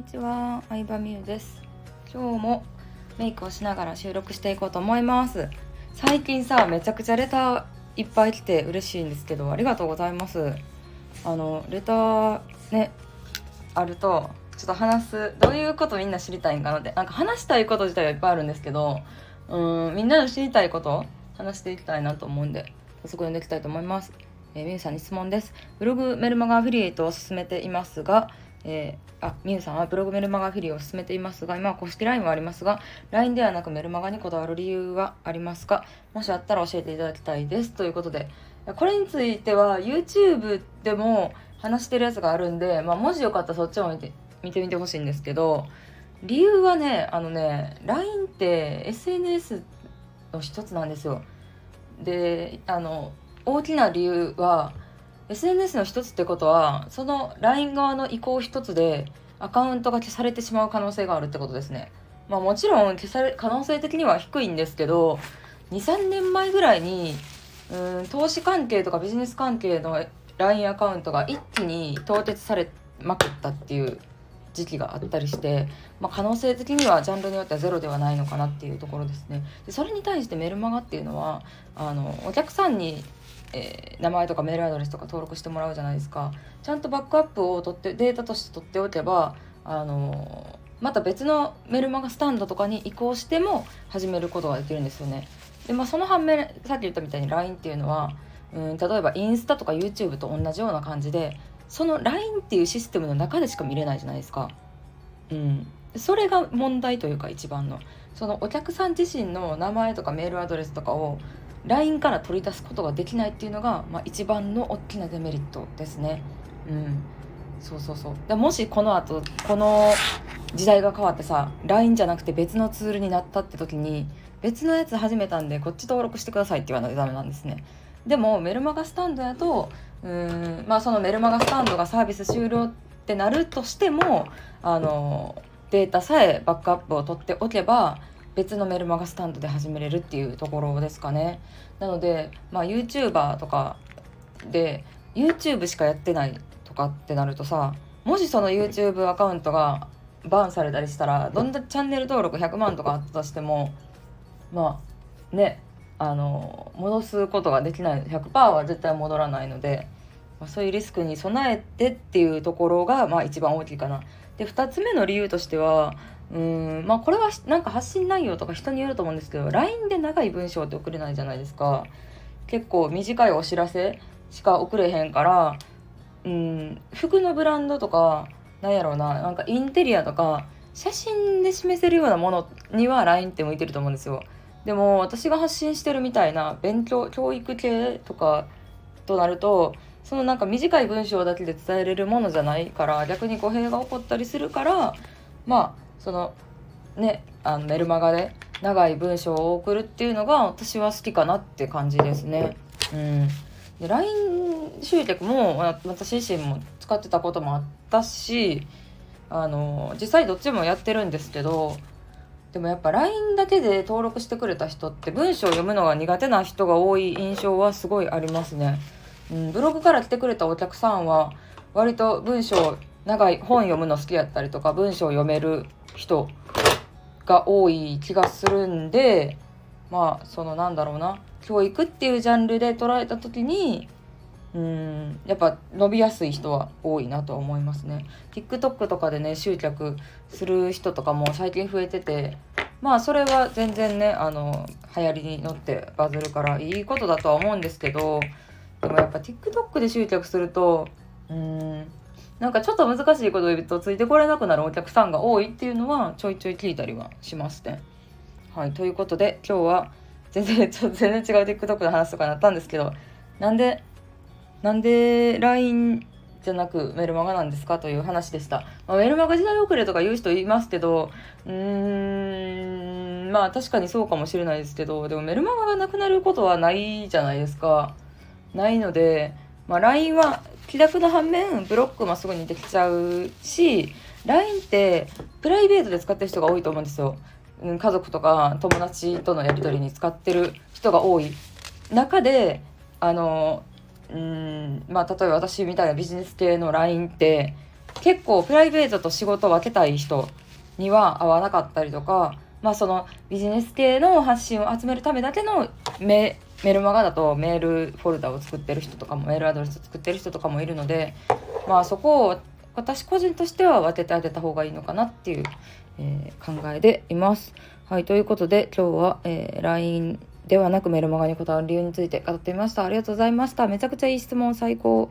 にちは、相葉美優です。今日もメイクをしながら収録していこうと思います。最近さ、めちゃくちゃレターいっぱい来て嬉しいんですけど、ありがとうございます。あのレターねあるとちょっと話すどういうことみんな知りたいんかなってなんか話したいこと自体はいっぱいあるんですけどうーんみんなの知りたいこと話していきたいなと思うんで早速読んでいきたいと思います。えー、みゆさんに質問です。ブログメルマガアフィリエイトを進めていますが、えーあみゆさんはブログメルマガフィリを進めていますが今は公式 LINE はありますが LINE ではなくメルマガにこだわる理由はありますか？もしあったら教えていただきたいです。ということでこれについては YouTube でも話してるやつがあるんで、まあ、もしよかったらそっちも見て見てみてほしいんですけど理由はねあのね LINE って SNS の一つなんですよ。であの大きな理由は SNS の一つってことはその LINE 側の意向一つでアカウントが消されてしまう可能性があるってことですねまあもちろん消され可能性的には低いんですけど23年前ぐらいにうん投資関係とかビジネス関係の LINE アカウントが一気に凍結されまくったっていう時期があったりして、まあ、可能性的にはジャンルによってはゼロではないのかなっていうところですね。でそれに対してメルマガっていうのはあのお客さんに、えー名前とかメールアドレスとか登録してもらうじゃないですか。ちゃんとバックアップを取ってデータとして取っておけばあのまた別のメルマガスタンドとかに移行しても始めることができるんですよね。でまあ、その反面さっき言ったみたいに LINE っていうのはうん例えばインスタとか YouTube と同じような感じでその LINE っていうシステムの中でしか見れないじゃないですか。うん、それが問題というか一番のそのお客さん自身の名前とかメールアドレスとかを LINE から取り出すことができないっていうのが、まあ、一番の大きなデメリットですね。うん。そうそうそう。でもしこの後この時代が変わってさ LINE じゃなくて別のツールになったって時に別のやつ始めたんでこっち登録してくださいって言わないとダメなんですね。でもメルマガスタンドやとうーんまあそのメルマガスタンドがサービス終了ってなるとしてもあのデータさえバックアップを取っておけば別のメルマガスタンドで始めれるっていうところですかね。なので、まあ、YouTuber とかで YouTube しかやってないとかってなるとさもしその YouTube アカウントがバーンされたりしたらどんなチャンネル登録100万とかあったとしてもまあねあの戻すことができない。100%は絶対戻らないので、まあ、そういうリスクに備えてっていうところが、まあ、一番大きいかな。で2つ目の理由としてはうーんまあこれはなんか発信内容とか人によると思うんですけど LINE で長い文章って送れないじゃないですか結構短いお知らせしか送れへんからうん服のブランドとかなんやろうななんかインテリアとか写真で示せるようなものには LINE って向いてると思うんですよでも私が発信してるみたいな勉強教育系とかとなるとそのなんか短い文章だけで伝えれるものじゃないから逆に語弊が起こったりするからまあそのねあのメルマガで長い文章を送るっていうのが私は好きかなって感じですね。うん、で LINE 集客も私自身も使ってたこともあったしあの実際どっちもやってるんですけどでもやっぱ LINE だけで登録してくれた人って文章を読むのが苦手な人が多い印象はすごいありますね。うん、ブログから来てくれたお客さんは割と文章長い本読むの好きやったりとか文章読める人が多い気がするんでまあそのなんだろうな教育っていうジャンルで捉えた時にうんやっぱ伸びやすい人は多いなと思いますね。TikTok とかでね集客する人とかも最近増えててまあそれは全然ねあの流行りに乗ってバズるからいいことだとは思うんですけどでもやっぱ TikTok で集客するとうーんなんかちょっと難しいことを言うとついてこれなくなるお客さんが多いっていうのはちょいちょい聞いたりはしますね。はいということで今日は全然ちょっと 全然違う TikTok の話とかになったんですけどなんでなんで LINE じゃなくメルマガなんですかという話でした。まあ、メルマガ時代遅れとか言う人いますけどうーんまあ確かにそうかもしれないですけどでもメルマガがなくなることはないじゃないですか。ないので、まあ、LINE は気楽な反面ブロックもすぐにできちゃうし LINE ってプライベートで使ってる人が多いと思うんですよ。うん家族とか友達とのやり取りに使ってる人が多い中であのうんまあ例えば私みたいなビジネス系の LINE って結構プライベートと仕事を分けたい人には合わなかったりとかまあそのビジネス系の発信を集めるためだけのメメルマガだとメールフォルダを作ってる人とかもメールアドレス作ってる人とかもいるのでまあそこを私個人としては分けてあげた方がいいのかなっていう、えー、考えでいます。はいということで今日は、えー、LINE ではなくメルマガにこだわる理由について語ってみました。ありがとうございました。めちゃくちゃいい質問最高。